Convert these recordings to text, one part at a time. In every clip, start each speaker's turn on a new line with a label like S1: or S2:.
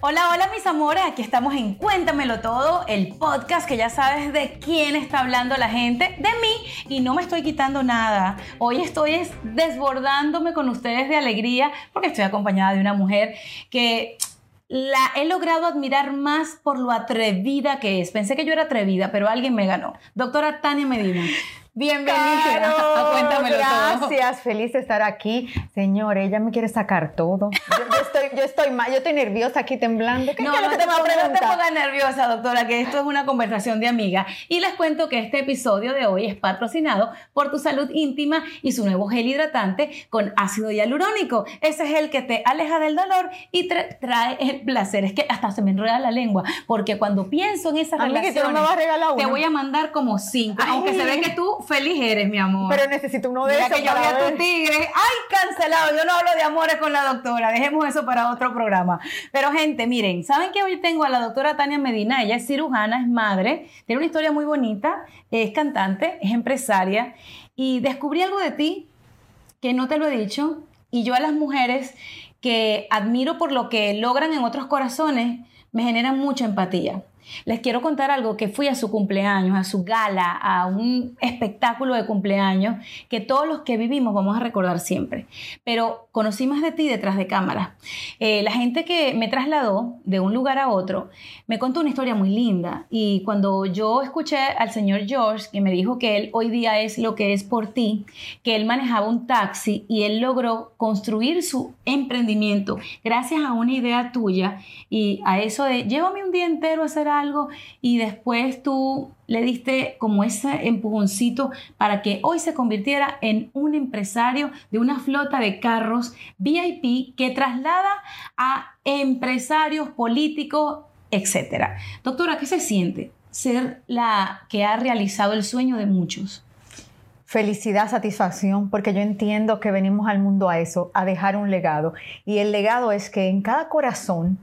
S1: Hola, hola mis amores, aquí estamos en Cuéntamelo Todo, el podcast que ya sabes de quién está hablando la gente, de mí, y no me estoy quitando nada. Hoy estoy desbordándome con ustedes de alegría porque estoy acompañada de una mujer que la he logrado admirar más por lo atrevida que es. Pensé que yo era atrevida, pero alguien me ganó. Doctora Tania Medina. Bienvenida.
S2: Cuéntamelo Gracias, feliz de estar aquí. Señor, ella me quiere sacar todo. Yo, estoy, yo estoy yo estoy nerviosa aquí temblando.
S1: no, no, te, no te pongas nerviosa, doctora, que esto es una conversación de amiga. Y les cuento que este episodio de hoy es patrocinado por tu salud íntima y su nuevo gel hidratante con ácido hialurónico. Ese es el que te aleja del dolor y trae el placer. Es que hasta se me enreda la lengua, porque cuando pienso en esas relaciones, te voy a mandar como cinco, aunque se ve que tú feliz eres, mi amor.
S2: Pero necesito uno de esos.
S1: que yo vi a tu tigre. ¡Ay, cancelado! Yo no hablo de amores con la doctora. Dejemos eso para otro programa. Pero, gente, miren, ¿saben que hoy tengo a la doctora Tania Medina? Ella es cirujana, es madre, tiene una historia muy bonita, es cantante, es empresaria. Y descubrí algo de ti que no te lo he dicho. Y yo a las mujeres que admiro por lo que logran en otros corazones, me generan mucha empatía. Les quiero contar algo que fui a su cumpleaños, a su gala, a un espectáculo de cumpleaños que todos los que vivimos vamos a recordar siempre. Pero conocí más de ti detrás de cámara. Eh, la gente que me trasladó de un lugar a otro me contó una historia muy linda y cuando yo escuché al señor George que me dijo que él hoy día es lo que es por ti, que él manejaba un taxi y él logró construir su emprendimiento gracias a una idea tuya y a eso de llévame un día entero a hacer algo y después tú le diste como ese empujoncito para que hoy se convirtiera en un empresario de una flota de carros VIP que traslada a empresarios políticos, etc. Doctora, ¿qué se siente ser la que ha realizado el sueño de muchos?
S2: Felicidad, satisfacción, porque yo entiendo que venimos al mundo a eso, a dejar un legado. Y el legado es que en cada corazón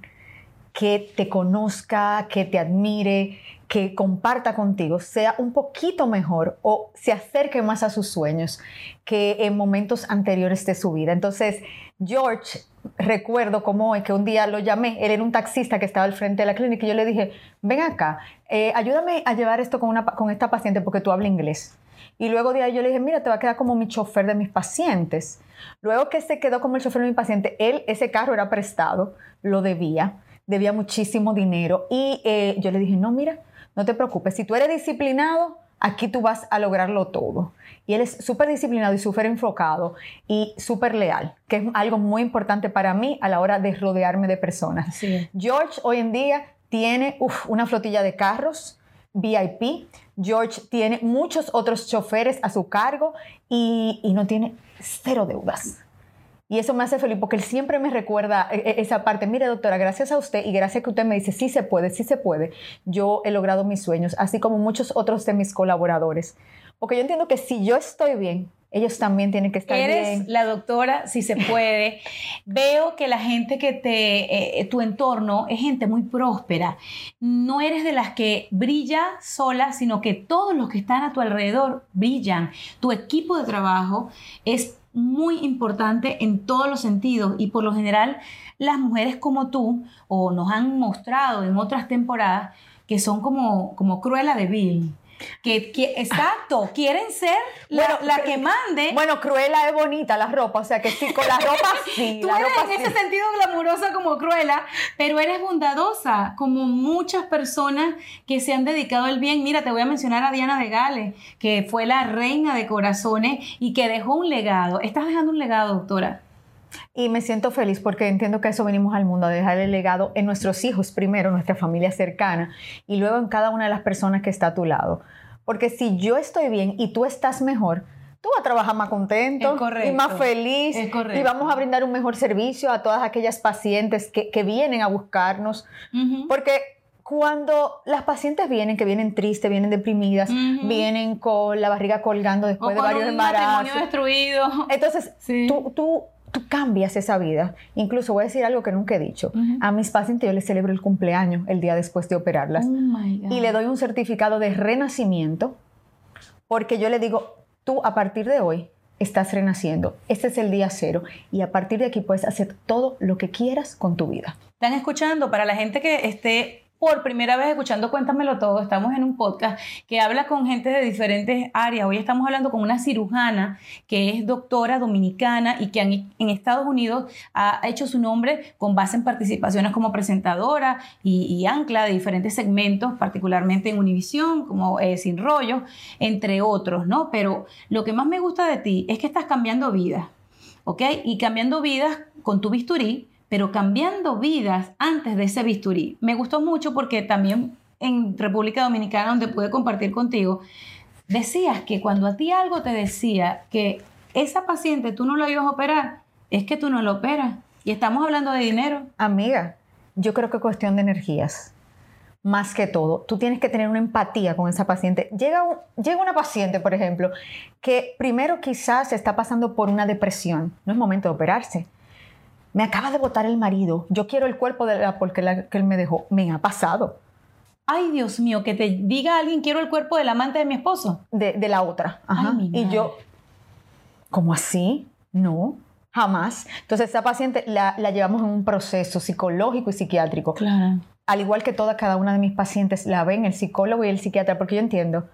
S2: que te conozca, que te admire, que comparta contigo sea un poquito mejor o se acerque más a sus sueños que en momentos anteriores de su vida. Entonces, George, recuerdo como es que un día lo llamé, él era un taxista que estaba al frente de la clínica y yo le dije, ven acá, eh, ayúdame a llevar esto con, una, con esta paciente porque tú hablas inglés. Y luego de ahí yo le dije, mira, te va a quedar como mi chofer de mis pacientes. Luego que se quedó como el chofer de mi paciente, él, ese carro era prestado, lo debía debía muchísimo dinero y eh, yo le dije, no, mira, no te preocupes, si tú eres disciplinado, aquí tú vas a lograrlo todo. Y él es súper disciplinado y súper enfocado y súper leal, que es algo muy importante para mí a la hora de rodearme de personas. George hoy en día tiene una flotilla de carros VIP. George tiene muchos otros choferes a su cargo y, y no tiene cero deudas. Y eso me hace feliz porque él siempre me recuerda eh, eh, esa parte. Mire, doctora, gracias a usted y gracias a que usted me dice, sí se puede, sí se puede, yo he logrado mis sueños, así como muchos otros de mis colaboradores. Porque yo entiendo que si yo estoy bien, ellos también tienen que estar bien.
S1: Eres la doctora, si se puede. Veo que la gente que te, eh, tu entorno es gente muy próspera. No eres de las que brilla sola, sino que todos los que están a tu alrededor brillan. Tu equipo de trabajo es muy importante en todos los sentidos y por lo general las mujeres como tú o nos han mostrado en otras temporadas que son como, como Cruella de que, exacto, quieren ser la, la, que mande.
S2: Bueno, Cruella es bonita la ropa, o sea que sí, con la ropa sí.
S1: Tú
S2: la
S1: eres
S2: ropa
S1: en ese sentido glamurosa como Cruella, pero eres bondadosa, como muchas personas que se han dedicado al bien. Mira, te voy a mencionar a Diana de Gales, que fue la reina de corazones y que dejó un legado. Estás dejando un legado, doctora.
S2: Y me siento feliz porque entiendo que eso venimos al mundo, a dejar el legado en nuestros hijos primero, nuestra familia cercana, y luego en cada una de las personas que está a tu lado. Porque si yo estoy bien y tú estás mejor, tú vas a trabajar más contento y más feliz y vamos a brindar un mejor servicio a todas aquellas pacientes que, vienen a buscarnos. Porque Cuando las pacientes vienen, que vienen tristes, vienen deprimidas, vienen con la barriga colgando después de
S1: con
S2: varios
S1: un
S2: embarazos.
S1: matrimonio destruido.
S2: Entonces,
S1: Sí.
S2: tú, tú, tú cambias esa vida. Incluso voy a decir algo que nunca he dicho. A mis pacientes yo les celebro el cumpleaños el día después de operarlas.
S1: Oh
S2: y le doy un certificado de renacimiento porque yo le digo, tú a partir de hoy estás renaciendo. Este es el día cero y a partir de aquí puedes hacer todo lo que quieras con tu vida.
S1: Están escuchando, para la gente que esté por primera vez escuchando Cuéntamelo Todo, estamos en un podcast que habla con gente de diferentes áreas. Hoy estamos hablando con una cirujana que es doctora dominicana y que en, Estados Unidos ha hecho su nombre con base en participaciones como presentadora y, ancla de diferentes segmentos, particularmente en Univisión, como eh, Sin Rollo, entre otros, ¿no? Pero lo que más me gusta de ti es que estás cambiando vidas. ¿ok? Y cambiando vidas con tu bisturí, pero cambiando vidas antes de ese bisturí. Me gustó mucho porque también en República Dominicana, donde pude compartir contigo, decías que cuando a ti algo te decía que esa paciente tú no la ibas a operar, es que tú no la operas. Y estamos hablando de dinero.
S2: Amiga, yo creo que es cuestión de energías. Más que todo, tú tienes que tener una empatía con esa paciente. Llega, llega una paciente, por ejemplo, que primero quizás está pasando por una depresión. No es momento de operarse. Me acaba de botar el marido. Yo quiero el cuerpo de la porque la, que él me dejó. Me ha pasado.
S1: Ay, Dios mío, que te diga alguien, quiero el cuerpo del amante de mi esposo.
S2: de, de la otra. Ajá.
S1: Ay,
S2: y yo, ¿cómo así? No, jamás. Entonces, esa paciente la, la llevamos en un proceso psicológico y psiquiátrico.
S1: Claro.
S2: Al igual que toda cada una de mis pacientes la ven el psicólogo y el psiquiatra, porque yo entiendo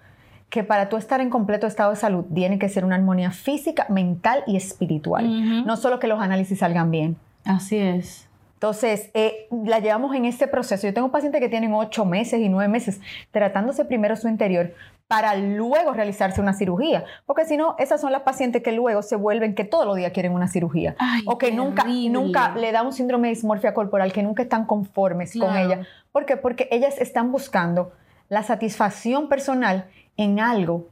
S2: que para tú estar en completo estado de salud tiene que ser una armonía física, mental y espiritual. No solo que los análisis salgan bien.
S1: Así es.
S2: Entonces, eh, la llevamos en este proceso. Yo tengo pacientes que tienen ocho meses y nueve meses tratándose primero su interior para luego realizarse una cirugía. Porque si no, esas son las pacientes que luego se vuelven que todos los días quieren una cirugía.
S1: Ay,
S2: o que nunca, nunca le da un síndrome de dismorfia corporal, que nunca están conformes con
S1: Claro.
S2: ella. ¿Por qué? Porque ellas están buscando la satisfacción personal en algo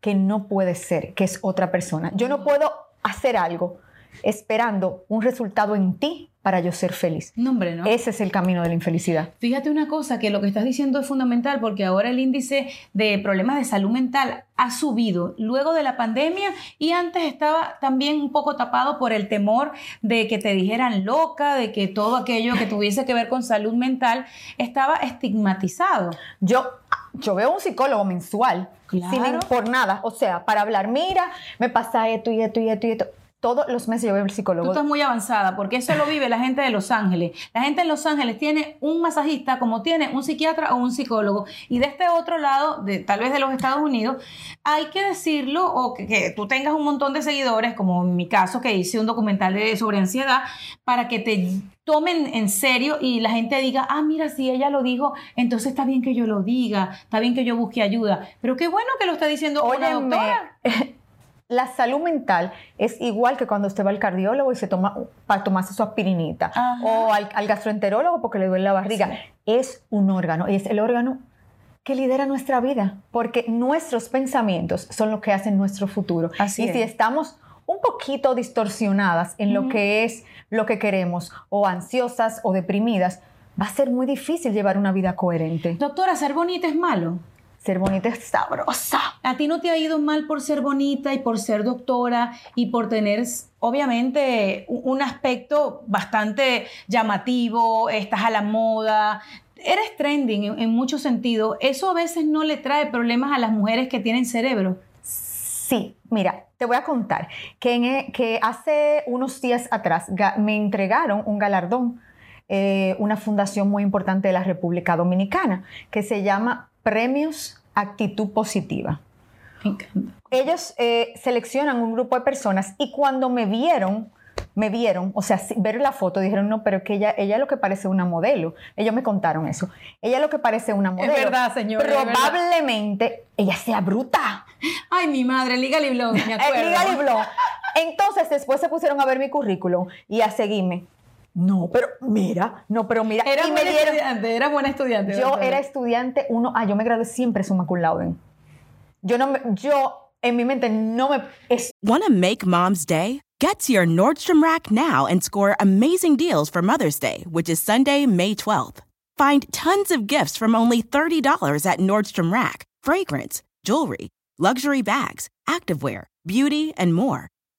S2: que no puede ser, que es otra persona. Yo no puedo hacer algo esperando un resultado en ti para yo ser feliz.
S1: No, hombre, ¿no?
S2: Ese es el camino de la infelicidad.
S1: Fíjate una cosa, que lo que estás diciendo es fundamental porque ahora el índice de problemas de salud mental ha subido luego de la pandemia y antes estaba también un poco tapado por el temor de que te dijeran loca, de que todo aquello que tuviese que ver con salud mental estaba estigmatizado.
S2: Yo, yo veo un psicólogo mensual,
S1: Claro.
S2: sin por nada, o sea, para hablar, mira, me pasa esto y esto y esto y esto. Todos los meses yo veo al
S1: Tú
S2: psicólogo.
S1: estás muy avanzada porque eso lo vive la gente de Los Ángeles. La gente en Los Ángeles tiene un masajista como tiene un psiquiatra o un psicólogo. Y de este otro lado, de, tal vez de los Estados Unidos, hay que decirlo o que, que tú tengas un montón de seguidores, como en mi caso que hice un documental de, sobre ansiedad, para que te tomen en serio y la gente diga, ah, mira, si ella lo dijo, entonces está bien que yo lo diga, está bien que yo busque ayuda. Pero qué bueno que lo está diciendo una
S2: Óyeme,
S1: doctora.
S2: la salud mental es igual que cuando usted va al cardiólogo y se toma para tomarse su aspirinita
S1: Ajá.
S2: o al, al gastroenterólogo porque le duele la barriga. Es un órgano y es el órgano que lidera nuestra vida porque nuestros pensamientos son lo que hacen nuestro futuro.
S1: Así
S2: y si
S1: es.
S2: estamos un poquito distorsionadas en lo que es lo que queremos o ansiosas o deprimidas, va a ser muy difícil llevar una vida coherente.
S1: Doctora, ser bonita es malo.
S2: Ser bonita es sabrosa.
S1: ¿A ti no te ha ido mal por ser bonita y por ser doctora y por tener, obviamente, un aspecto bastante llamativo, estás a la moda, eres trending en, en muchos sentidos? ¿Eso a veces no le trae problemas a las mujeres que tienen cerebro?
S2: Sí, mira, te voy a contar que, en e- que hace unos días atrás me entregaron un galardón, eh, una fundación muy importante de la República Dominicana, que se llama Premios Actitud Positiva.
S1: Me encanta.
S2: Ellos eh, seleccionan un grupo de personas y cuando me vieron, me vieron, o sea, ver la foto, dijeron, no, pero que ella, ella lo que parece una modelo. Ellos me contaron eso. Ella lo que parece una modelo.
S1: verdad, señora, es verdad.
S2: Probablemente ella sea bruta.
S1: Ay, mi madre, Legally Blonde, me acuerdo.
S2: Legally Blonde. Entonces después se pusieron a ver mi currículum y a seguirme. No, pero mira, no, pero mira.
S1: Era
S2: y me
S1: buena
S2: dieron.
S1: estudiante, era buena estudiante.
S2: Yo
S1: doctora.
S2: era estudiante uno, ah, yo me gradué siempre summa cum laude. Yo no me, yo en mi mente no me es
S3: Want to make mom's day? Get to your Nordstrom Rack now and score amazing deals for Mother's Day, which is Sunday, May 12th. Find tons of gifts from only $30 at Nordstrom Rack fragrance, jewelry, luxury bags, activewear, beauty, and more.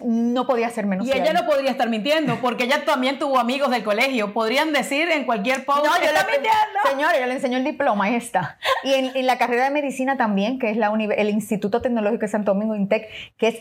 S2: No podía ser menos
S1: Y ella no podría estar mintiendo, porque ella también tuvo amigos del colegio. Podrían decir en cualquier post,
S2: No, yo
S1: "Está
S2: le,
S1: mintiendo".
S2: señora, yo le enseñó el diploma, ahí está. Y en, en la carrera de medicina también, que es la el Instituto Tecnológico de Santo Domingo, INTEC, que es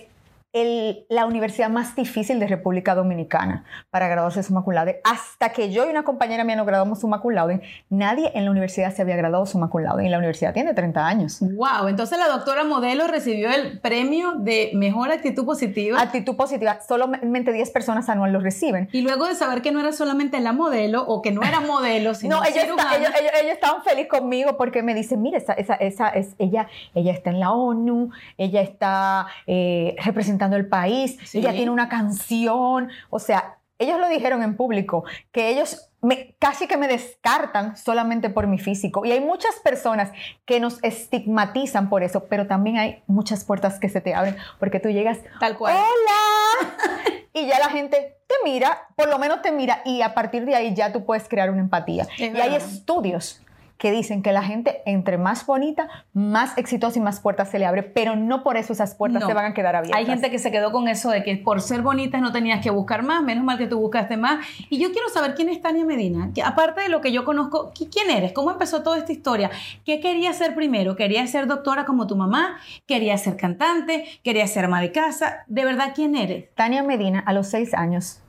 S2: el- la universidad más difícil de República Dominicana para graduarse de summa laude. Hasta que yo y una compañera mía nos graduamos summa laude, nadie en la universidad se había graduado summa laude. Y la universidad tiene 30 años.
S1: Wow, entonces la doctora Modelo recibió el premio de mejor actitud positiva.
S2: Actitud positiva, solamente 10 personas anual lo reciben.
S1: Y luego de saber que no era solamente la modelo o que no era modelo, sino
S2: No, ellos, está- ellos, ellos- ellos estaban felices conmigo porque me dicen, mira, esa, esa, esa es, ella, ella está en la ONU, ella está eh, representando el país,
S1: Sí.
S2: ella tiene una canción, o sea, ellos lo dijeron en público, que ellos me, casi que me descartan solamente por mi físico. Y hay muchas personas que nos estigmatizan por eso, pero también hay muchas puertas que se te abren porque tú llegas,
S1: Tal cual.
S2: hola, y ya la gente te mira, por lo menos te mira, y a partir de ahí ya tú puedes crear una empatía.
S1: Es
S2: y hay estudios que dicen que la gente entre más bonita, más exitosa y más puertas se le abre, pero no por eso esas puertas
S1: No.
S2: se van a quedar abiertas.
S1: Hay gente que se quedó con eso de que por ser bonitas no tenías que buscar más, menos mal que tú buscaste más. Y yo quiero saber quién es Tania Medina, que aparte de lo que yo conozco, ¿qui- ¿quién eres? ¿Cómo empezó toda esta historia? ¿Qué querías ser primero? ¿Querías ser doctora como tu mamá? ¿Querías ser cantante? ¿Querías ser ama de casa? ¿De verdad quién eres?
S2: Tania Medina, a los seis años,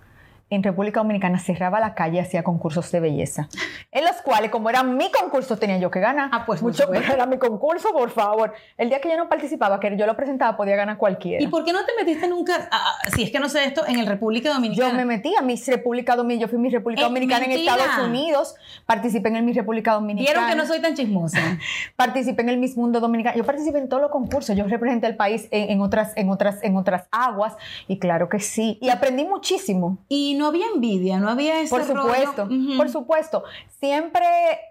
S2: en República Dominicana, cerraba la calle y hacía concursos de belleza, en los cuales, como era mi concurso, tenía yo que ganar.
S1: Ah, pues,
S2: Mucho, era mi concurso, por favor. El día que yo no participaba, que yo lo presentaba, podía ganar cualquiera.
S1: ¿Y por qué no te metiste nunca, si es que no sé esto, en el República Dominicana?
S2: Yo me metí a Miss República Dominicana, yo fui Miss República
S1: Eh,
S2: Dominicana en. Estados Unidos, participé en el Miss República Dominicana.
S1: Vieron que no soy tan chismosa.
S2: Participé en el Miss Mundo Dominicano. Yo participé en todos los concursos. Yo representé el país en, en otras, en, otras, en otras aguas. Y claro que sí. Y aprendí muchísimo.
S1: Y no había envidia, no había ese
S2: Por supuesto,
S1: rollo.
S2: Por supuesto. Siempre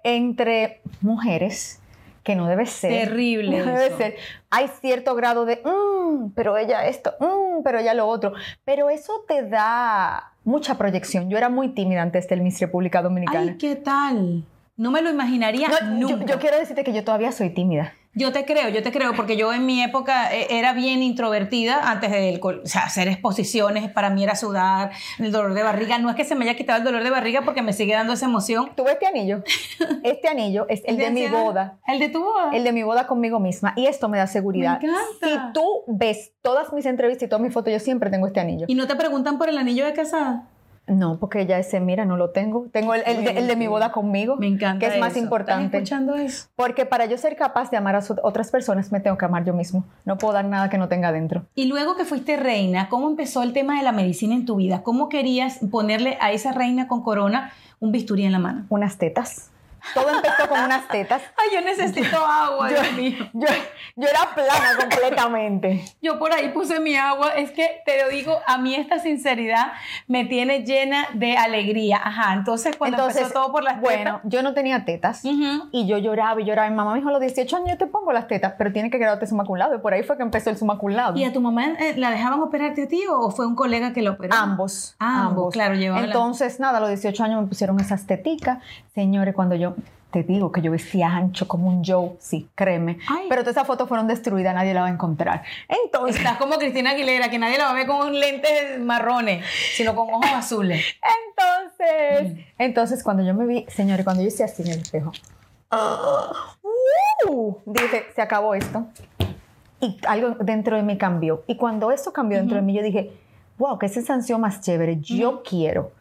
S2: entre mujeres, que no debe ser.
S1: Terrible
S2: No debe
S1: eso.
S2: ser. Hay cierto grado de, "Mm, pero ella esto, mm, pero ella lo otro. Pero eso te da mucha proyección. Yo era muy tímida antes del Miss República Dominicana.
S1: Ay, ¿qué tal? No me lo imaginaría
S2: No, yo,
S1: nunca.
S2: yo quiero decirte que yo todavía soy tímida.
S1: Yo te creo, yo te creo, porque yo en mi época eh, era bien introvertida antes de o sea, hacer exposiciones. Para mí era sudar, el dolor de barriga. No es que se me haya quitado el dolor de barriga porque me sigue dando esa emoción.
S2: ¿Tú ves este anillo? Este anillo es el de mi boda.
S1: El de tu boda.
S2: El de mi boda conmigo misma. Y esto me da seguridad.
S1: Me encanta.
S2: Si tú ves todas mis entrevistas y todas mis fotos, yo siempre tengo este anillo.
S1: ¿Y no te preguntan por el anillo de casada?
S2: No, porque ya ese, mira, no lo tengo. Tengo el, el de, el de mi boda conmigo.
S1: Me encanta.
S2: Que es más
S1: eso.
S2: importante.
S1: ¿Estás escuchando eso?
S2: Porque para yo ser capaz de amar a otras personas, me tengo que amar yo mismo. No puedo dar nada que no tenga dentro.
S1: Y luego que fuiste reina, ¿cómo empezó el tema de la medicina en tu vida? ¿Cómo querías ponerle a esa reina con corona un bisturí en la mano?
S2: Unas tetas. Todo empezó con unas tetas.
S1: Ay, yo necesito agua,
S2: Yo,
S1: Dios mío.
S2: yo, yo era plana completamente.
S1: Yo por ahí puse mi agua. Es que te lo digo, a mí esta sinceridad me tiene llena de alegría. Ajá, entonces cuando empezó todo por las
S2: Bueno, yo no tenía tetas. Y yo lloraba y lloraba. Mi mamá me dijo a los 18 años yo te pongo las tetas, pero tiene que cum laude. Y por ahí fue que empezó el laude.
S1: ¿Y a tu mamá eh, la dejaban operarte a ti o fue un colega que la operó?
S2: Ambos.
S1: Ambos, claro, llevaban la-
S2: Entonces, nada, a los 18 años me pusieron esas teticas. Señores, cuando yo te digo que yo vestía ancho como un Joe, sí, créeme.
S1: Ay.
S2: Pero todas esas fotos fueron destruidas, nadie la va a encontrar. Entonces,
S1: Estás como Cristina Aguilera, que nadie la va a ver con lentes marrones, sino con ojos azules.
S2: entonces, entonces cuando yo me vi, señores, cuando yo hice así en el espejo, uh, dije, se acabó esto. Y algo dentro de mí cambió. Y cuando eso cambió dentro de mí, yo dije, wow, qué sensación más chévere. Yo quiero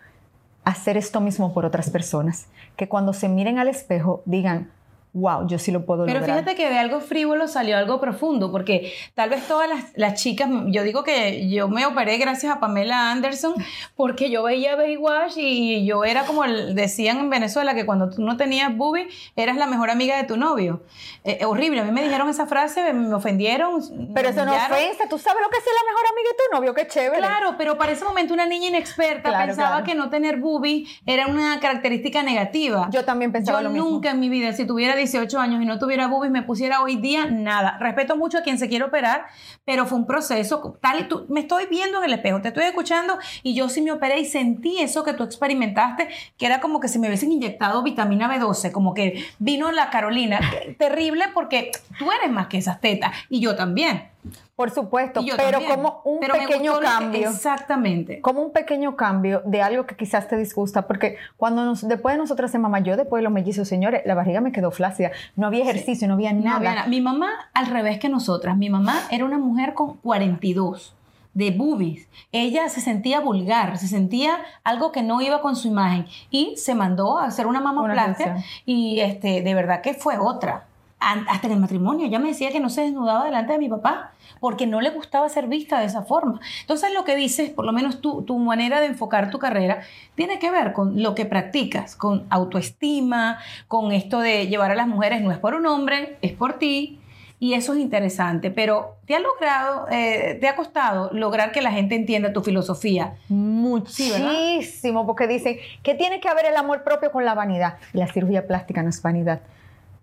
S2: hacer esto mismo por otras personas. Que cuando se miren al espejo digan, wow, yo sí lo puedo
S1: Pero
S2: lograr.
S1: fíjate que de algo frívolo salió algo profundo, porque tal vez todas las, las chicas, yo digo que yo me operé gracias a Pamela Anderson, porque yo veía Baywatch y yo era como el- decían en Venezuela, que cuando tú no tenías boobie, eras la mejor amiga de tu novio. Eh, horrible, a mí me dijeron esa frase, me ofendieron.
S2: Pero eso no ofensa, tú sabes lo que es ser la mejor amiga de tu novio, qué chévere.
S1: Claro, pero para ese momento una niña inexperta
S2: Claro,
S1: pensaba
S2: claro.
S1: que no tener boobie era una característica negativa.
S2: Yo también pensaba
S1: Yo
S2: lo mismo.
S1: nunca en mi vida, si tuviera 18 años y no tuviera boobies, me pusiera hoy día nada. Respeto mucho a quien se quiere operar, pero fue un proceso. Tal y tú, me estoy viendo en el espejo, te estoy escuchando y yo sí me operé y sentí eso que tú experimentaste, que era como que si me hubiesen inyectado vitamina B12, como que vino la Carolina. Terrible porque tú eres más que esas tetas y yo también.
S2: Por supuesto, pero
S1: también.
S2: como un
S1: Pero
S2: pequeño cambio.
S1: exactamente.
S2: como un pequeño cambio de algo que quizás te disgusta, porque cuando nos, después de nosotros ser mamá, yo después de los mellizos, señores, la barriga me quedó flácida, no había ejercicio, no había
S1: No
S2: nada.
S1: había. Mi mamá, al revés que nosotras, mi mamá era una mujer con 42 de boobies. Ella se sentía vulgar, se sentía algo que no iba con su imagen y se mandó a hacer una mamoplastia y este, de verdad que fue otra. Hasta en el matrimonio, ella me decía que no se desnudaba delante de mi papá porque no le gustaba ser vista de esa forma. Entonces lo que dices, por lo menos tu, tu manera de enfocar tu carrera, tiene que ver con lo que practicas, con autoestima, con esto de llevar a las mujeres, no es por un hombre, es por ti. Y eso es interesante, pero ¿te ha logrado, eh, te ha costado lograr que la gente entienda tu filosofía? Sí.
S2: Muchísimo, porque dicen que tiene que haber el amor propio con la vanidad. La cirugía plástica no es vanidad.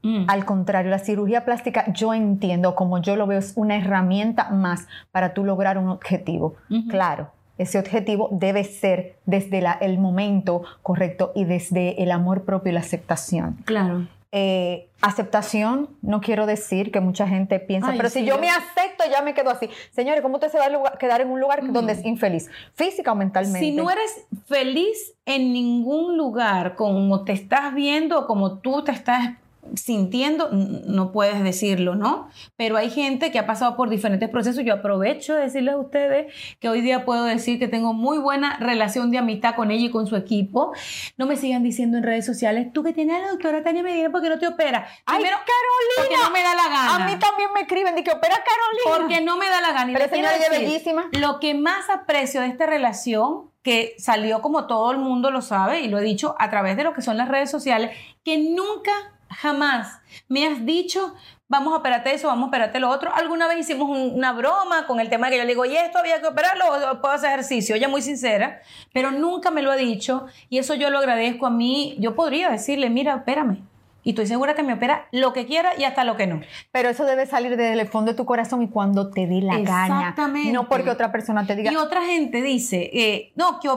S1: Mm.
S2: Al contrario, la cirugía plástica yo entiendo, como yo lo veo, es una herramienta más para tú lograr un objetivo. Claro, ese objetivo debe ser desde la- el momento correcto y desde el amor propio y la aceptación.
S1: Claro.
S2: Eh, aceptación, no quiero decir que mucha gente piensa,
S1: Ay,
S2: pero
S1: sí,
S2: si yo me acepto, ya me quedo así. Señores, ¿cómo usted se va a lugar- quedar en un lugar donde es infeliz? Física o mentalmente.
S1: Si no eres feliz en ningún lugar como te estás viendo o como tú te estás sintiendo, no puedes decirlo, ¿no? Pero hay gente que ha pasado por diferentes procesos. Yo aprovecho de decirles a ustedes que hoy día puedo decir que tengo muy buena relación de amistad con ella y con su equipo. No me sigan diciendo en redes sociales, tú que tienes a la doctora Tania Medina, ¿por qué no te opera?
S2: ¡Ay,
S1: Primero,
S2: Carolina!
S1: Porque no me da la gana.
S2: A mí también me escriben de que opera Carolina.
S1: Porque no me da la gana. Y
S2: Pero señora, es bellísima.
S1: Lo que más aprecio de esta relación, que salió como todo el mundo lo sabe, y lo he dicho a través de lo que son las redes sociales, que nunca, jamás me has dicho, vamos a operarte eso, vamos a operarte lo otro. Alguna vez hicimos un- una broma con el tema que yo le digo, y esto había que operarlo, o puedo hacer ejercicio. Ella muy sincera, pero nunca me lo ha dicho, y eso yo lo agradezco a mí. Yo podría decirle, mira, espérame. Y estoy segura que me opera lo que quiera y hasta lo que no.
S2: Pero eso debe salir desde el fondo de tu corazón y cuando te dé la gana.
S1: Exactamente.
S2: No porque otra persona te diga.
S1: Y otra gente dice, eh, no, que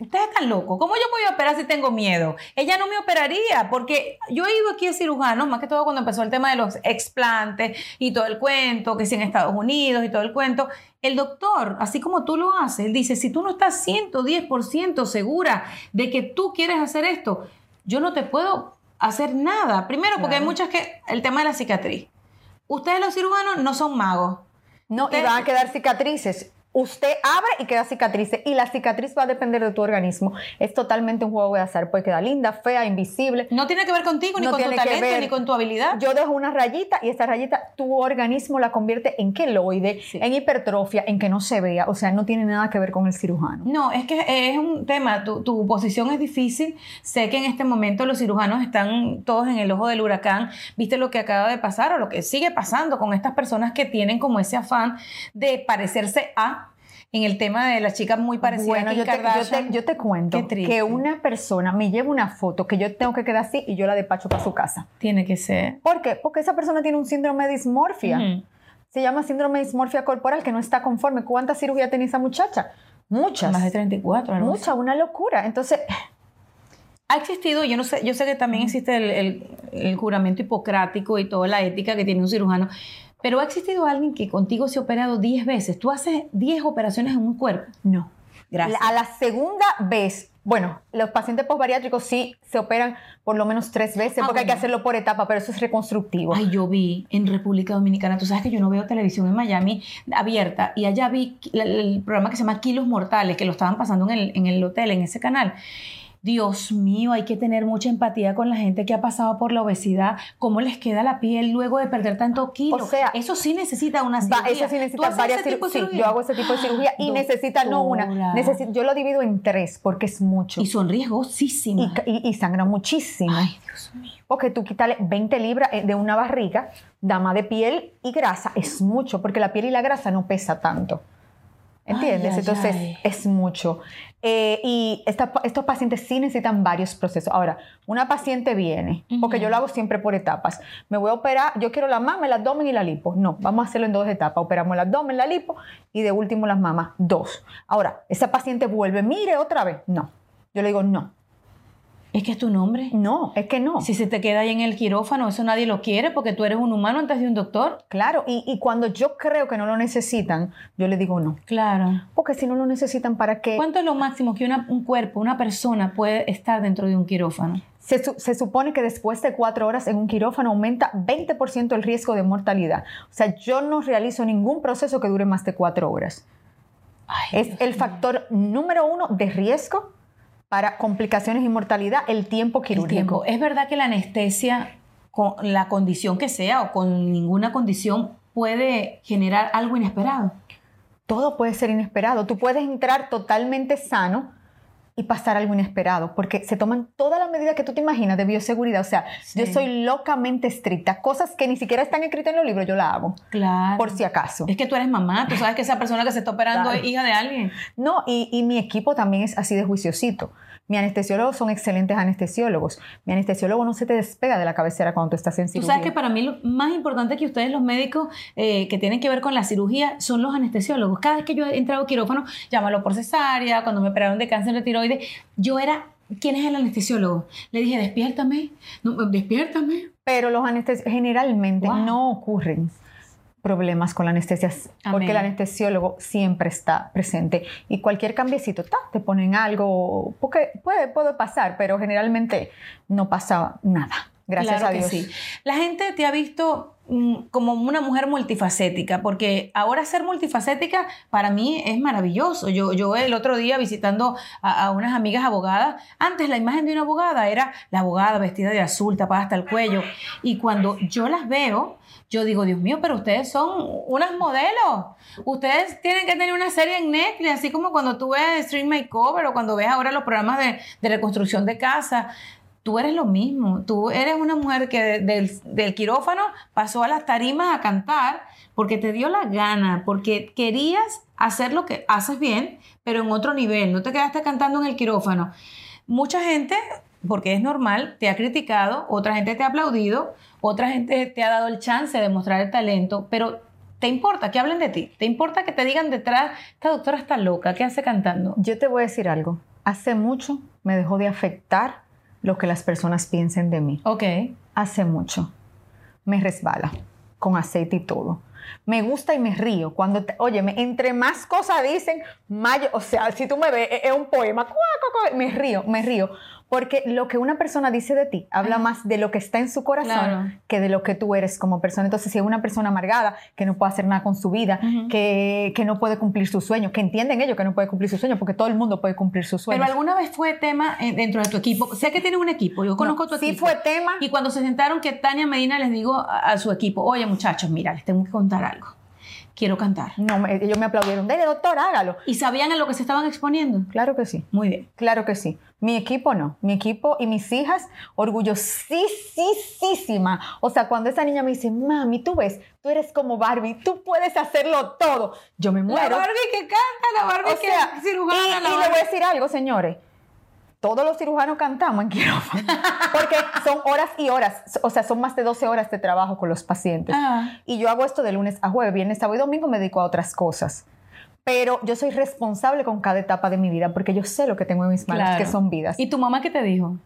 S1: ustedes están locos. ¿Cómo yo voy a operar si tengo miedo? Ella no me operaría porque yo he ido aquí a cirujanos, más que todo cuando empezó el tema de los explantes y todo el cuento, que si en Estados Unidos y todo el cuento. El doctor, así como tú lo haces, dice, si tú no estás 110% segura de que tú quieres hacer esto, yo no te puedo hacer nada. Primero, porque hay muchas que, el tema de la cicatriz. Ustedes los cirujanos no son magos.
S2: No, y van a quedar cicatrices. Usted abre y queda cicatrices. Y la cicatriz va a depender de tu organismo. Es totalmente un juego de azar. Puede quedar linda, fea, invisible.
S1: No tiene que ver contigo, ni
S2: No
S1: con tu talento,
S2: ver.
S1: ni con tu habilidad.
S2: Yo dejo una rayita y esa rayita tu organismo la convierte en queloide,
S1: Sí.
S2: en hipertrofia, en que no se vea. O sea, no tiene nada que ver con el cirujano.
S1: No, es que es un tema, tu, tu posición es difícil. Sé que en este momento los cirujanos están todos en el ojo del huracán. Viste lo que acaba de pasar o lo que sigue pasando con estas personas que tienen como ese afán de parecerse a, en el tema de las chicas muy parecidas
S2: Bueno,
S1: a Kim
S2: yo te, yo, te, yo te cuento que una persona me lleva una foto que yo tengo que quedar así y yo la despacho para su casa.
S1: Tiene que ser.
S2: ¿Por qué? Porque esa persona tiene un síndrome de dismorfia. Se llama síndrome de dismorfia corporal, que no está conforme. ¿Cuántas cirugías tiene esa muchacha? Muchas.
S1: Más de 34. algo así.
S2: Muchas, una locura. Entonces,
S1: Ha existido, yo no sé, yo sé que también existe el, el- el juramento hipocrático y toda la ética que tiene un cirujano, pero ha existido alguien que contigo se ha operado 10 veces. Tú haces 10 operaciones en un cuerpo.
S2: no.
S1: Gracias.
S2: A la segunda vez, bueno, los pacientes postbariátricos sí se operan por lo menos tres veces,
S1: Ah,
S2: porque hay que hacerlo por etapa, pero eso es reconstructivo.
S1: Ay, yo vi en República Dominicana, tú sabes que yo no veo televisión en Miami abierta, y allá vi el, programa que se llama Kilos Mortales, que lo estaban pasando en el, en el hotel, en ese canal. Dios mío, hay que tener mucha empatía con la gente que ha pasado por la obesidad. ¿Cómo les queda la piel luego de perder tanto kilo?
S2: O sea,
S1: eso sí necesita una
S2: Va,
S1: cirugía.
S2: eso sí
S1: ¿Tú
S2: necesita varias cirugías. Sí, yo hago ese tipo de cirugía y necesita no una. yo lo divido en tres porque es mucho.
S1: Y son riesgosísimas.
S2: Y, y- y sangra muchísimo.
S1: Ay, Dios mío.
S2: Porque tú quítale 20 libras eh, de una barriga, dama de piel y grasa, es mucho, porque la piel y la grasa no pesa tanto. ¿Entiendes?
S1: Ay,
S2: Entonces
S1: ay.
S2: es mucho. Eh, y esta- estos pacientes sí necesitan varios procesos. Ahora, una paciente viene, porque yo lo hago siempre por etapas. Me voy a operar, yo quiero la mama, el abdomen y la lipo. No, vamos a hacerlo en dos etapas. Operamos el abdomen, la lipo y de último las mamas. Dos. Ahora, esa paciente vuelve, mire otra vez. No. Yo le digo, no,
S1: Es que es tu nombre.
S2: no, es que no.
S1: Si se te queda ahí en el quirófano, eso nadie lo quiere porque tú eres un humano antes de un doctor.
S2: Claro, y, y cuando yo creo que no lo necesitan, yo le digo no.
S1: Claro.
S2: Porque si no lo necesitan, ¿para qué?
S1: ¿Cuánto es lo máximo que una- un cuerpo, una persona puede estar dentro de un quirófano?
S2: Se, se supone que después de cuatro horas en un quirófano aumenta 20% el riesgo de mortalidad. O sea, yo no realizo ningún proceso que dure más de cuatro horas.
S1: Ay,
S2: Es
S1: Dios
S2: el
S1: mío.
S2: factor número uno de riesgo para complicaciones y mortalidad, el tiempo
S1: El
S2: quirúrgico.
S1: tiempo. Es verdad que la anestesia, con la condición que sea o con ninguna condición, puede generar algo inesperado.
S2: Todo puede ser inesperado. Tú puedes entrar totalmente sano y pasar algo inesperado, porque se toman todas las medidas que tú te imaginas de bioseguridad. O sea,
S1: Sí.
S2: yo soy locamente estricta. Cosas que ni siquiera están escritas en los libros, yo la hago,
S1: Claro.
S2: por si acaso.
S1: Es que tú eres mamá, tú sabes que esa persona que se está operando
S2: Claro.
S1: es hija de alguien.
S2: No, y, y mi equipo también es así de juiciosito. Mi anestesiólogo son excelentes anestesiólogos. Mi anestesiólogo no se te despega de la cabecera cuando tú estás en
S1: Tú
S2: cirugía.
S1: sabes que para mí lo más importante que ustedes los médicos eh, que tienen que ver con la cirugía son los anestesiólogos. Cada vez que yo he entrado a quirófano, llámalo por cesárea, cuando me operaron de cáncer de tiroides, yo era, ¿quién es el anestesiólogo? Le dije, despiértame, no, despiértame.
S2: Pero los anestesiólogos generalmente
S1: Wow.
S2: no ocurren problemas con la anestesia porque
S1: Amén.
S2: el anestesiólogo siempre está presente y cualquier cambiecito ta, te ponen algo porque puede, puede pasar pero generalmente no pasa nada gracias
S1: Claro
S2: a
S1: que
S2: Dios
S1: sí. La gente te ha visto mm, como una mujer multifacética, porque ahora ser multifacética para mí es maravilloso. Yo, yo el otro día visitando a, a unas amigas abogadas, antes la imagen de una abogada era la abogada vestida de azul, tapada hasta el cuello, y cuando yo las veo, yo digo, Dios mío, pero ustedes son unas modelos. Ustedes tienen que tener una serie en Netflix, así como cuando tú ves Stream Makeover o cuando ves ahora los programas de, reconstrucción de casa. Tú eres lo mismo. Tú eres una mujer que de- del, del quirófano pasó a las tarimas a cantar porque te dio la gana, porque querías hacer lo que haces bien, pero en otro nivel. No te quedaste cantando en el quirófano. Mucha gente, porque es normal, te ha criticado, otra gente te ha aplaudido, otra gente te ha dado el chance de mostrar el talento, pero ¿te importa que hablen de ti? ¿Te importa que te digan detrás, esta doctora está loca, ¿qué hace cantando?
S2: yo te voy a decir algo hace mucho me dejó de afectar lo que las personas piensen de mí
S1: Ok.
S2: hace mucho me resbala con aceite y todo. Me gusta y me río. Cuando, te- óyeme, entre más cosas dicen, más yo- o sea, si tú me ves, es, un poema. Me río, me río. Porque lo que una persona dice de ti habla más de lo que está en su corazón
S1: Claro.
S2: que de lo que tú eres como persona. Entonces, si es una persona amargada, que no puede hacer nada con su vida, que, que no puede cumplir sus sueños, que entienden ellos que no puede cumplir sus sueños, porque todo el mundo puede cumplir sus
S1: Pero
S2: sueños.
S1: alguna vez fue tema eh, dentro de tu equipo. Sé que tienes un equipo, yo conozco tu
S2: sí
S1: equipo.
S2: fue tema.
S1: Y cuando se sentaron que Tania Medina les digo a, a su equipo, oye muchachos, mira, les tengo que contar algo. Quiero cantar.
S2: No, ellos me aplaudieron. Dale, doctor, hágalo.
S1: ¿Y sabían a lo que se estaban exponiendo?
S2: Claro que sí.
S1: Muy bien.
S2: Claro que sí. Mi equipo no. Mi equipo y mis hijas, orgullosísima. O sea, cuando esa niña me dice, mami, tú ves, tú eres como Barbie, tú puedes hacerlo todo. Yo me muero.
S1: La Barbie que canta, la Barbie
S2: O sea,
S1: que es cirujana,
S2: y,
S1: la
S2: y le
S1: Barbie-
S2: voy a decir algo, señores. Todos los cirujanos cantamos en quirófano. Porque son horas y horas. O sea, son más de 12 horas de trabajo con los pacientes.
S1: Ah.
S2: Y yo hago esto de lunes a jueves, viernes, sábado y domingo me dedico a otras cosas. Pero yo soy responsable con cada etapa de mi vida porque yo sé lo que tengo en mis manos,
S1: Claro.
S2: que son vidas.
S1: ¿Y tu mamá qué te dijo?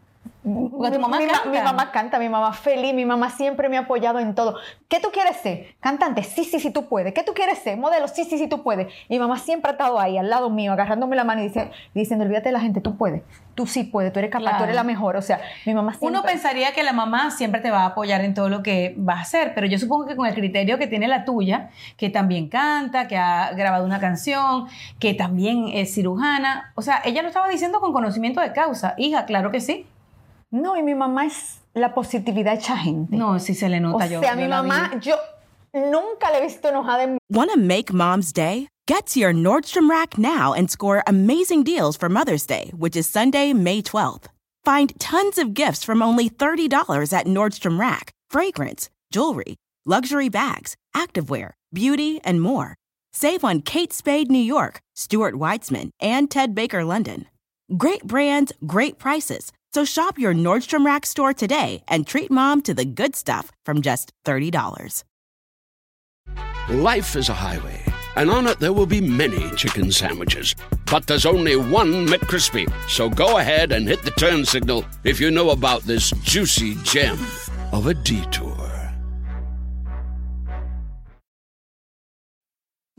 S1: Porque tu mamá
S2: mi,
S1: canta.
S2: mi mamá canta, mi mamá feliz, mi mamá siempre me ha apoyado en todo. ¿Qué tú quieres ser? Cantante, sí, sí, sí, tú puedes. ¿Qué tú quieres ser? Modelo, sí, sí, sí, tú puedes. Mi mamá siempre ha estado ahí, al lado mío, agarrándome la mano y dice, diciendo, olvídate de la gente, tú puedes. Tú sí puedes, tú eres capaz,
S1: Claro.
S2: tú eres la mejor. O sea, mi mamá siempre...
S1: Uno pensaría que la mamá siempre te va a apoyar en todo lo que vas a hacer, pero yo supongo que con el criterio que tiene la tuya, que también canta, que ha grabado una canción, que también es cirujana, o sea, ella lo estaba diciendo con conocimiento de causa. Hija, claro que sí.
S2: No, y mi mamá es la positividad hecha gente.
S1: No, sí se le
S2: o
S1: nota yo.
S2: sea,
S1: yo
S2: mi
S1: la vi.
S2: mamá, yo nunca la he visto enojada en
S3: Want to make mom's day? Get to your Nordstrom Rack now and score amazing deals for Mother's Day, which is Sunday, May 12th. Find tons of gifts from only $30 at Nordstrom Rack fragrance, jewelry, luxury bags, activewear, beauty, and more. Save on Kate Spade New York, Stuart Weitzman, and Ted Baker London. Great brands, great prices. So shop your Nordstrom Rack store today and treat mom to the good stuff from just $30.
S4: Life is a highway, and on it there will be many chicken sandwiches. But there's only one McCrispy. So go ahead and hit the turn signal if you know about this juicy gem of a detour.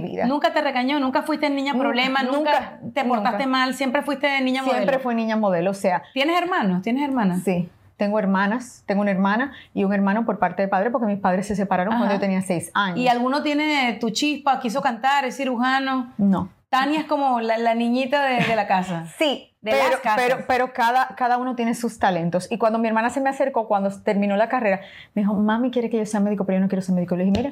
S2: Vida.
S1: Nunca te regañó, nunca fuiste niña problema, nunca,
S2: nunca,
S1: te portaste
S2: nunca.
S1: mal, siempre fuiste niña
S2: Siempre
S1: modelo.
S2: fue niña modelo, o sea,
S1: ¿Tienes hermanos? ¿Tienes hermanas?
S2: sí. Tengo hermanas, tengo una hermana y un hermano por parte de padre porque mis padres se separaron cuando yo tenía seis años.
S1: ¿Y alguno tiene tu chispa, quiso cantar, es cirujano?
S2: No.
S1: Tania es como la, la niñita de, de la casa.
S2: Sí,
S1: De
S2: pero,
S1: las casas.
S2: pero, pero cada, cada uno tiene sus talentos. Y cuando mi hermana se me acercó, cuando terminó la carrera, me dijo, mami quiere que yo sea médico, pero yo no quiero ser médico. Le dije, mira,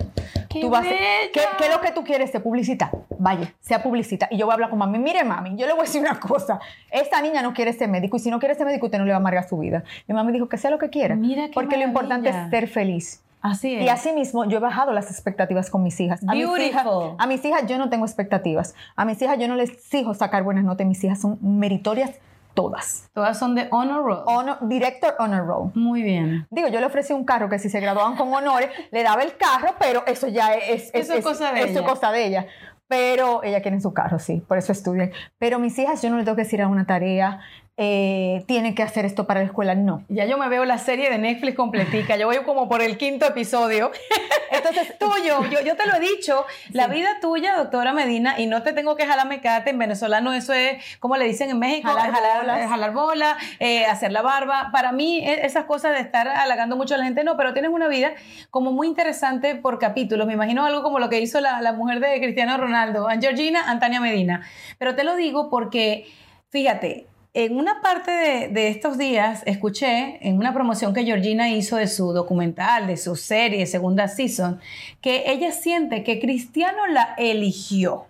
S1: ¡Qué
S2: tú vas a-! ¿qué, qué es lo que tú quieres? Ser publicita. Vaya, sea publicita. Y yo voy a hablar con mami, mire mami, yo le voy a decir una cosa. Esta niña no quiere ser médico y si no quiere ser médico, usted no le va a amargar su vida. Mi mami dijo que sea lo que quiera.
S1: Mira qué
S2: porque lo importante
S1: maravilla.
S2: es ser feliz.
S1: Así es.
S2: Y así mismo yo he bajado las expectativas con mis hijas. A mis hijas,
S1: Beautiful.
S2: a mis hijas yo no tengo expectativas. A mis hijas yo no les exijo sacar buenas notas. Mis hijas son meritorias todas.
S1: Todas son de honor roll.
S2: Honor, director honor roll.
S1: Muy bien.
S2: Digo, yo le ofrecí un carro que si se graduaban con honores, le daba el carro, pero eso ya es,
S1: Eso es cosa de
S2: eso es cosa de ella. Pero ella quiere su carro, sí, por eso estudian. Pero mis hijas, yo no les tengo que decir a una tarea, eh, tienen que hacer esto para la escuela, no.
S1: Ya yo me veo la serie de Netflix completica. Yo voy como por el quinto episodio.
S2: Entonces,
S1: tuyo, yo, yo te lo he dicho, la vida tuya, doctora Medina, y no te tengo que jalar mecate, en venezolano eso es, como le dicen en México,
S2: Jalar
S1: eh, jalar bola, eh, hacer la barba. Para mí, e- esas cosas de estar halagando mucho a la gente, no, pero tienes una vida como muy interesante por capítulos. Me imagino algo como lo que hizo la, la mujer de Cristiano Ronaldo, Georgina, Antania Medina. Pero te lo digo porque, fíjate, en una parte de, estos días escuché en una promoción que Georgina hizo de su documental, de su serie, segunda season, que ella siente que Cristiano la eligió,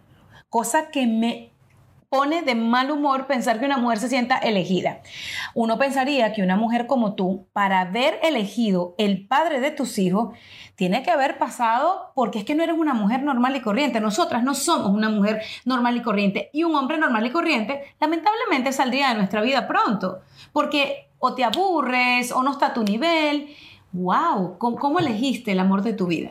S1: cosa que me pone de mal humor pensar que una mujer se sienta elegida. Uno pensaría que una mujer como tú, para haber elegido el padre de tus hijos, tiene que haber pasado, porque es que no eres una mujer normal y corriente. Nosotras no somos una mujer normal y corriente. Y un hombre normal y corriente, lamentablemente, saldría de nuestra vida pronto. Porque o te aburres o no está a tu nivel. ¡Wow! ¿Cómo, elegiste el amor de tu vida?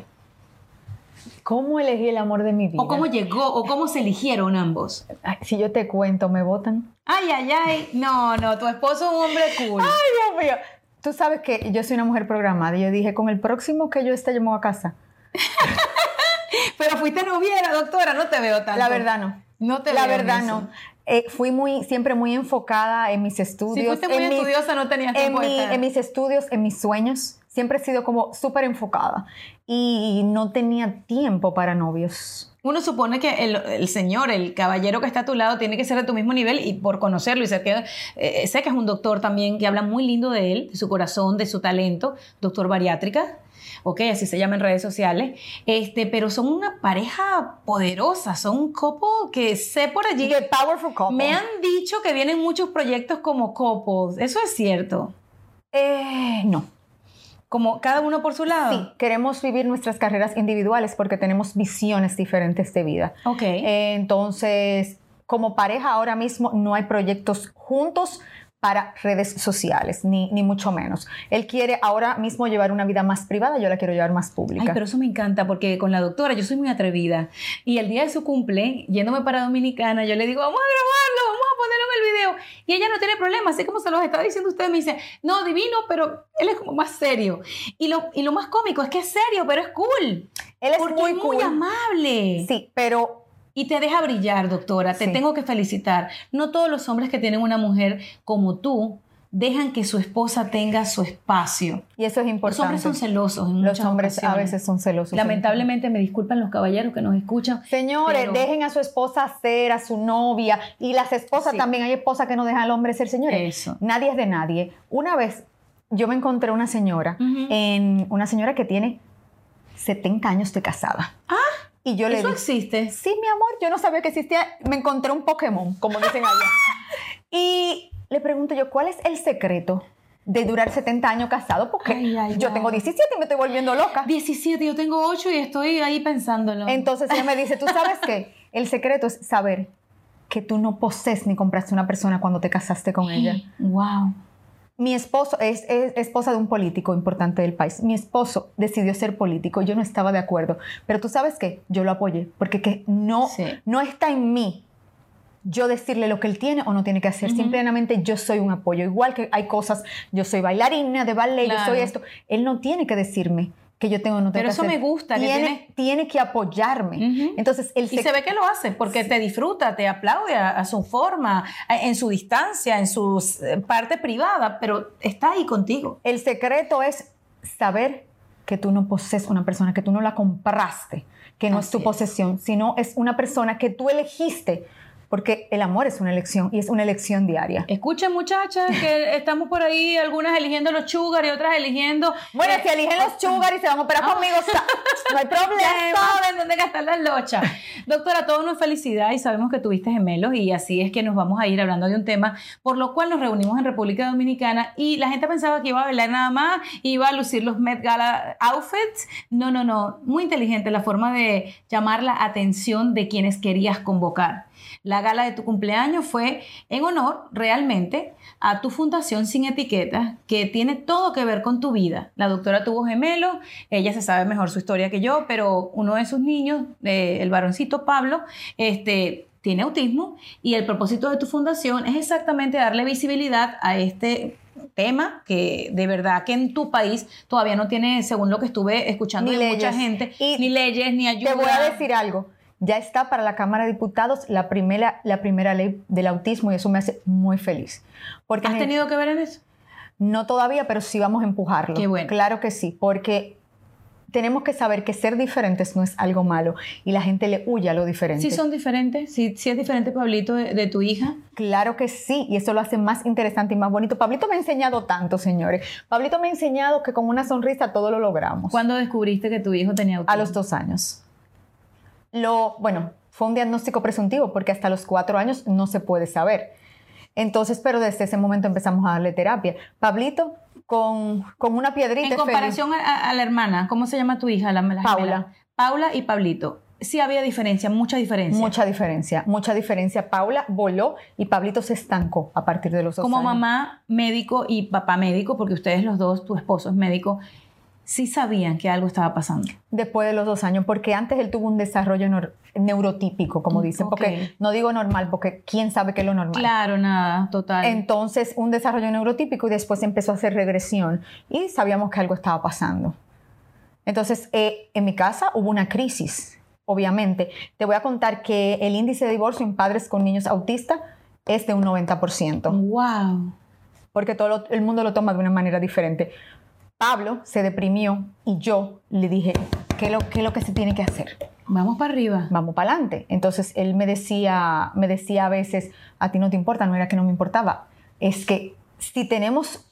S2: ¿Cómo elegí el amor de mi vida?
S1: ¿O cómo llegó? ¿O cómo se eligieron ambos?
S2: Ay, si yo te cuento, me votan.
S1: Ay, ay, ay. No, no, tu esposo es un hombre cool.
S2: Ay, Dios mío. Tú sabes que yo soy una mujer programada. y Yo dije, con el próximo que yo esté, yo me voy a casa.
S1: Pero fuiste noviera, doctora, no te veo tanto.
S2: La verdad no.
S1: No te
S2: La
S1: veo en
S2: verdad
S1: eso.
S2: no. Eh, fui muy, siempre muy enfocada en mis estudios.
S1: Si fuiste muy
S2: en mis-
S1: estudiosa, no tenías
S2: en,
S1: tiempo de
S2: mi- en mis estudios, en mis sueños. Siempre he sido como súper enfocada. Y no tenía tiempo para novios.
S1: uno supone que el, el señor, el caballero que está a tu lado, tiene que ser de tu mismo nivel y por conocerlo y sé que, eh, sé que es un doctor también que habla muy lindo de él, de su corazón, de su talento, doctor bariátrica. Ok, así se llama en redes sociales. Este, pero son una pareja poderosa, son un copo que sé por allí.
S2: The powerful couple.
S1: Me han dicho que vienen muchos proyectos como couples. ¿Eso es cierto?
S2: Eh, no.
S1: Como cada uno por su lado.
S2: Sí, queremos vivir nuestras carreras individuales porque tenemos visiones diferentes de vida.
S1: Ok.
S2: Entonces, como pareja ahora mismo no hay proyectos juntos para redes sociales, ni, ni mucho menos. Él quiere ahora mismo llevar una vida más privada, yo la quiero llevar más pública.
S1: Ay, pero eso me encanta porque con la doctora yo soy muy atrevida. Y el día de su cumple, yéndome para Dominicana, yo le digo, vamos a grabarlo, vamos a ponerlo en el video. Y ella no tiene problema, así como se los estaba diciendo usted, me dice, no, divino, pero él es como más serio. Y lo, y lo más cómico es que es serio, pero es cool.
S2: Él es
S1: porque
S2: muy
S1: es muy
S2: cool.
S1: amable.
S2: Sí, pero
S1: Y te deja brillar, doctora. Te
S2: Sí.
S1: tengo que felicitar. No todos los hombres que tienen una mujer como tú dejan que su esposa tenga su espacio.
S2: y eso es
S1: Los
S2: importante.
S1: hombres son celosos. En
S2: Los hombres a veces son celosos.
S1: Lamentablemente me disculpan los caballeros que nos escuchan.
S2: Señores,
S1: pero-
S2: dejen a su esposa ser, a su novia. Y las esposas
S1: Sí.
S2: también. Hay esposas que no dejan al hombre ser, señores.
S1: Eso.
S2: Nadie es de nadie. Una vez yo me encontré una señora, en una señora que tiene 70 años de casada.
S1: Ah,
S2: Y yo le
S1: eso
S2: dije,
S1: existe.
S2: sí, mi amor, yo no sabía que existía. Me encontré un Pokémon, como dicen allá. y le pregunto yo, ¿cuál es el secreto de durar 70 años casado? Porque
S1: Ay, ay,
S2: yo
S1: ay.
S2: tengo 17 y me estoy volviendo loca.
S1: 17, yo tengo 8 y estoy ahí pensándolo.
S2: Entonces ella me dice, ¿tú sabes qué? El secreto es saber que tú no posees ni compraste una persona cuando te casaste con ella.
S1: Wow.
S2: Mi esposo es, es esposa de un político importante del país. Mi esposo decidió ser político. Yo no estaba de acuerdo. Pero tú sabes qué? Yo lo apoyé. Porque que no,
S1: Sí.
S2: no está en mí yo decirle lo que él tiene o no tiene que hacer. Simplemente yo soy un apoyo. Igual que hay cosas, yo soy bailarina de ballet, yo
S1: Claro.
S2: soy esto. Él no tiene que decirme que yo tengo no tengo
S1: Pero eso
S2: hacer.
S1: me gusta,
S2: Tiene,
S1: tiene-
S2: tiene que apoyarme. Entonces, el
S1: Y se ve que lo hace porque te disfruta, te aplaude a, a su forma, en su distancia, en su eh, parte privada, pero está ahí contigo.
S2: El secreto es saber que tú no posees una persona, que tú no la compraste, que no es tu
S1: es.
S2: posesión, sino es una persona que tú elegiste, porque el amor es una elección y es una elección diaria.
S1: Escuchen muchachas que estamos por ahí, algunas eligiendo los sugar y otras eligiendo...
S2: Bueno,
S1: eh,
S2: si eligen los sugar y se van a operar
S1: Ah.
S2: conmigo, no hay problema.
S1: saben dónde gastar las lochas. Doctora, todo una felicidad y sabemos que tuviste gemelos y así es que nos vamos a ir hablando de un tema por lo cual nos reunimos en República Dominicana y la gente pensaba que iba a bailar nada más, iba a lucir los Met Gala outfits. No, no, no. Muy inteligente la forma de llamar la atención de quienes querías convocar. La gala de tu cumpleaños fue en honor realmente a tu fundación sin etiquetas que tiene todo que ver con tu vida. La doctora tuvo gemelos, ella se sabe mejor su historia que yo, pero uno de sus niños, eh, el varoncito Pablo, este, tiene autismo y el propósito de tu fundación es exactamente darle visibilidad a este tema que de verdad que en tu país todavía no tiene, según lo que estuve escuchando
S2: Ni
S1: de mucha gente,
S2: Y
S1: ni leyes, ni ayuda.
S2: Te voy a decir algo. Ya está para la Cámara de Diputados la primera, la primera ley del autismo y eso me hace muy feliz. Porque
S1: ¿Has tenido que ver en eso?
S2: No todavía, pero sí vamos a empujarlo.
S1: Qué bueno.
S2: Claro que sí, porque tenemos que saber que ser diferentes no es algo malo y la gente le huye a lo diferente.
S1: Sí son diferentes, sí, sí es diferente Pablito de, de tu hija.
S2: Claro que sí, y eso lo hace más interesante y más bonito. Pablito me ha enseñado tanto, señores. Pablito me ha enseñado que con una sonrisa todo lo logramos.
S1: ¿Cuándo descubriste que tu hijo tenía autismo?
S2: A los dos años. Lo, bueno, fue un diagnóstico presuntivo porque hasta los cuatro años no se puede saber. Entonces, pero desde ese momento empezamos a darle terapia. Pablito, con, con una piedrita.
S1: En comparación a, a la hermana, ¿cómo se llama tu hija? La, la
S2: Paula.
S1: gemela? Paula y Pablito. Sí había diferencia, mucha diferencia.
S2: Mucha diferencia, mucha diferencia. Paula voló y Pablito se estancó a partir de los dos
S1: Como
S2: años.
S1: mamá médico y papá médico, porque ustedes los dos, tu esposo es médico, sí sabían que algo estaba pasando.
S2: Después de los dos años, porque antes él tuvo un desarrollo neurotípico, como dicen, porque no digo normal, porque quién sabe qué es lo normal.
S1: Claro, nada, total.
S2: Entonces, un desarrollo neurotípico y después empezó a hacer regresión y sabíamos que algo estaba pasando. Entonces, eh, en mi casa hubo una crisis, obviamente. Te voy a contar que el índice de divorcio en padres con niños autistas es de un 90%.
S1: wow.
S2: porque todo lo- el mundo lo toma de una manera diferente. Pablo se deprimió y yo le dije, ¿qué es lo, qué es lo que se tiene que hacer?
S1: Vamos para arriba.
S2: vamos para adelante. Entonces él me decía, me decía a veces, a ti no te importa, no era que no me importaba, es que si tenemos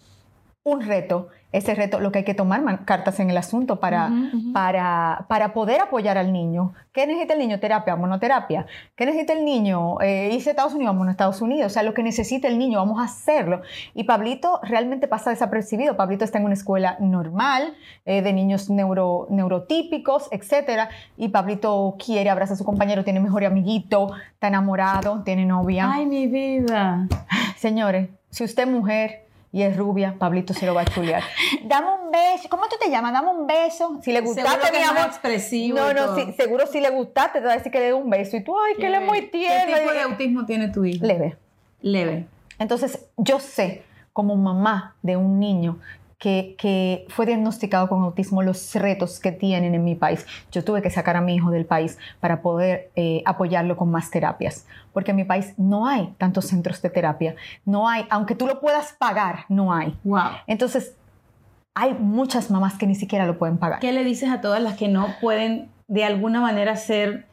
S2: un reto, ese reto, lo que hay que tomar man- cartas en el asunto para, para, para poder apoyar al niño. ¿Qué necesita el niño? Terapia, monoterapia. ¿Qué necesita el niño? Eh, irse a Estados Unidos, vamos a Estados Unidos. O sea, lo que necesita el niño, vamos a hacerlo. Y Pablito realmente pasa desapercibido. Pablito está en una escuela normal, eh, de niños neuro, neurotípicos, etcétera. Y Pablito quiere, abraza a su compañero, tiene mejor amiguito, está enamorado, tiene novia.
S1: Ay, mi vida.
S2: Señores, si usted es mujer y es rubia, Pablito se lo va a chulear. Dame un beso. ¿Cómo tú te llamas? Dame un beso. Si le gustaste, mi
S1: es más
S2: amor.
S1: expresivo
S2: No, no, sí, seguro si le gustaste, te va a decir que le dé un beso. Y tú, ay, que él es muy tierno.
S1: ¿Qué tipo de autismo tiene tu hijo?
S2: Leve.
S1: Leve.
S2: Entonces, yo sé, como mamá de un niño que, que fue diagnosticado con autismo, los retos que tienen en mi país. Yo tuve que sacar a mi hijo del país para poder eh, apoyarlo con más terapias, porque en mi país no hay tantos centros de terapia. No hay, aunque tú lo puedas pagar, no hay.
S1: Wow.
S2: Entonces, hay muchas mamás que ni siquiera lo pueden pagar.
S1: ¿Qué le dices a todas las que no pueden de alguna manera ser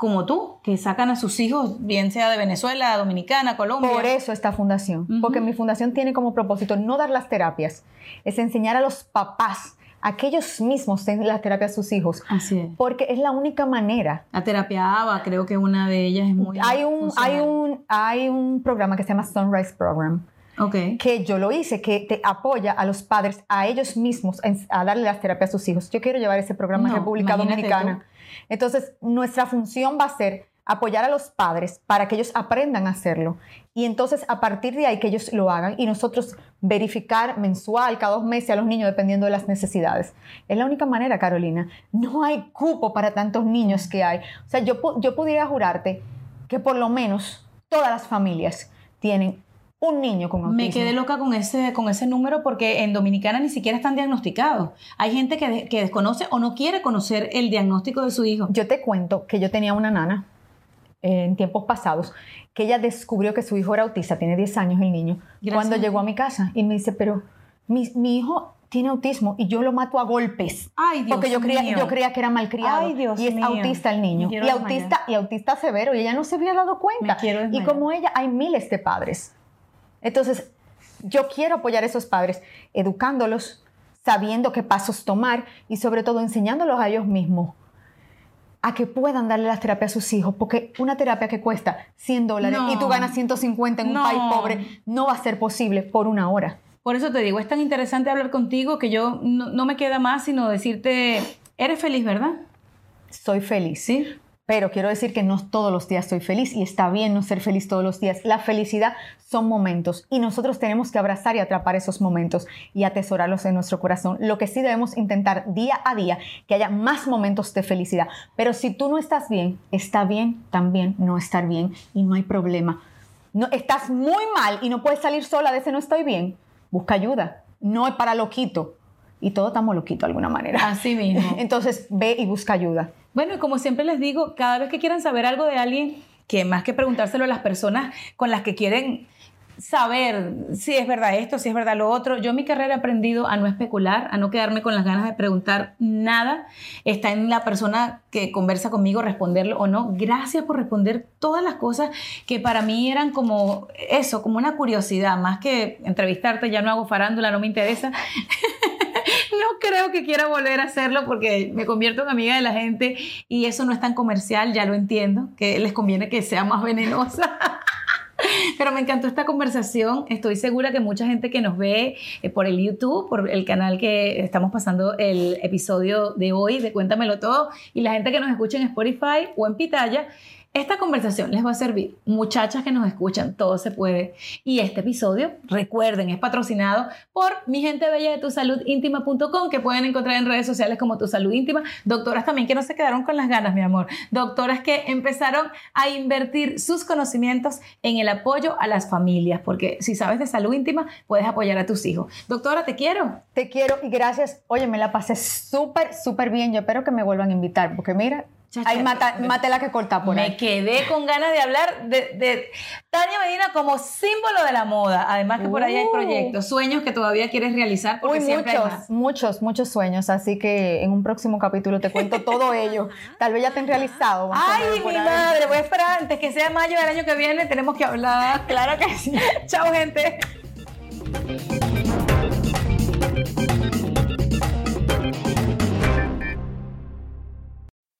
S1: como tú, que sacan a sus hijos, bien sea de Venezuela, Dominicana, Colombia?
S2: Por eso esta fundación,
S1: Ujú.
S2: porque mi fundación tiene como propósito no dar las terapias, es enseñar a los papás a que ellos mismos den las terapias a sus hijos,
S1: Así es.
S2: porque es la única manera.
S1: La terapia ABA, creo que una de ellas es muy
S2: Hay un, hay, un, hay un programa que se llama Sunrise Program,
S1: Ok.
S2: que yo lo hice, que te apoya a los padres, a ellos mismos, a darle las terapias a sus hijos. Yo quiero llevar ese programa
S1: No,
S2: a República Dominicana. Entonces, nuestra función va a ser apoyar a los padres para que ellos aprendan a hacerlo. Y entonces, a partir de ahí, que ellos lo hagan y nosotros verificar mensual, cada dos meses a los niños, dependiendo de las necesidades. Es la única manera, Carolina. No hay cupo para tantos niños que hay. O sea, yo, yo pudiera jurarte que por lo menos todas las familias tienen un niño con autismo.
S1: Me quedé loca con ese, con ese número porque en Dominicana ni siquiera están diagnosticados. Hay gente que, de- que desconoce o no quiere conocer el diagnóstico de su hijo.
S2: Yo te cuento que yo tenía una nana eh, en tiempos pasados que ella descubrió que su hijo era autista, tiene 10 años el niño,
S1: Gracias
S2: cuando llegó a mi casa y me dice, pero mi, mi hijo tiene autismo y yo lo mato a golpes.
S1: Ay, Dios
S2: porque yo creía,
S1: mío.
S2: yo creía que era malcriado.
S1: Ay, Dios
S2: y es
S1: mío.
S2: autista el niño. Y autista, y autista severo. Y ella no se había dado cuenta. Y como ella, hay miles de padres. Entonces, yo quiero apoyar a esos padres, educándolos, sabiendo qué pasos tomar y sobre todo enseñándolos a ellos mismos a que puedan darle las terapias a sus hijos, porque una terapia que cuesta 100 dólares
S1: No.
S2: y tú ganas 150 en un
S1: No.
S2: país pobre no va a ser posible por una hora.
S1: Por eso te digo, es tan interesante hablar contigo que yo no, no me queda más sino decirte, eres feliz, ¿verdad?
S2: Soy feliz.
S1: Sí.
S2: Pero quiero decir que no todos los días soy feliz y está bien no ser feliz todos los días. La felicidad son momentos y nosotros tenemos que abrazar y atrapar esos momentos y atesorarlos en nuestro corazón. Lo que sí debemos intentar día a día que haya más momentos de felicidad. Pero si tú no estás bien, está bien también no estar bien y no hay problema. No, estás muy mal y no puedes salir sola de ese no estoy bien. Busca ayuda. No es para loquito. Y todos estamos loquitos de alguna manera.
S1: Así mismo.
S2: Entonces ve y busca ayuda.
S1: Bueno, y como siempre les digo, cada vez que quieran saber algo de alguien, que más que preguntárselo a las personas con las que quieren saber si es verdad esto, si es verdad lo otro, yo en mi carrera he aprendido a no especular, a no quedarme con las ganas de preguntar nada. Está en la persona que conversa conmigo responderlo o no. Gracias por responder todas las cosas que para mí eran como eso, como una curiosidad, más que entrevistarte, ya no hago farándula, no me interesa. No creo que quiera volver a hacerlo porque me convierto en amiga de la gente y eso no es tan comercial, ya lo entiendo, que les conviene que sea más venenosa. Pero me encantó esta conversación. Estoy segura que mucha gente que nos ve eh, por el YouTube, por el canal que estamos pasando el episodio de hoy de Cuéntamelo Todo, y la gente que nos escucha en Spotify o en Pitaya, esta conversación les va a servir. Muchachas que nos escuchan, todo se puede. Y este episodio, recuerden, es patrocinado por mi gente bella de tusaludíntima.com, que pueden encontrar en redes sociales como Tu Salud Íntima. Doctoras también que no se quedaron con las ganas, mi amor. Doctoras que empezaron a invertir sus conocimientos en el apoyo a las familias, porque si sabes de salud íntima, puedes apoyar a tus hijos. Doctora, te quiero.
S2: Te quiero y gracias. Oye, me la pasé súper, súper bien. Yo espero que me vuelvan a invitar, porque mira, Hay mata, matela que corta por
S1: Me
S2: ahí.
S1: quedé con ganas de hablar de, de Tania Medina como símbolo de la moda. Además que por ahí hay
S2: Uh.
S1: proyectos, sueños que todavía quieres realizar porque
S2: Uy,
S1: siempre hay
S2: muchos,
S1: más.
S2: muchos, muchos sueños. Así que en un próximo capítulo te cuento todo ello. Tal vez ya te han realizado.
S1: Ay, mi
S2: ahí.
S1: madre, voy a esperar antes que sea mayo del año que viene, tenemos que hablar.
S2: Claro que sí.
S1: Chao, gente.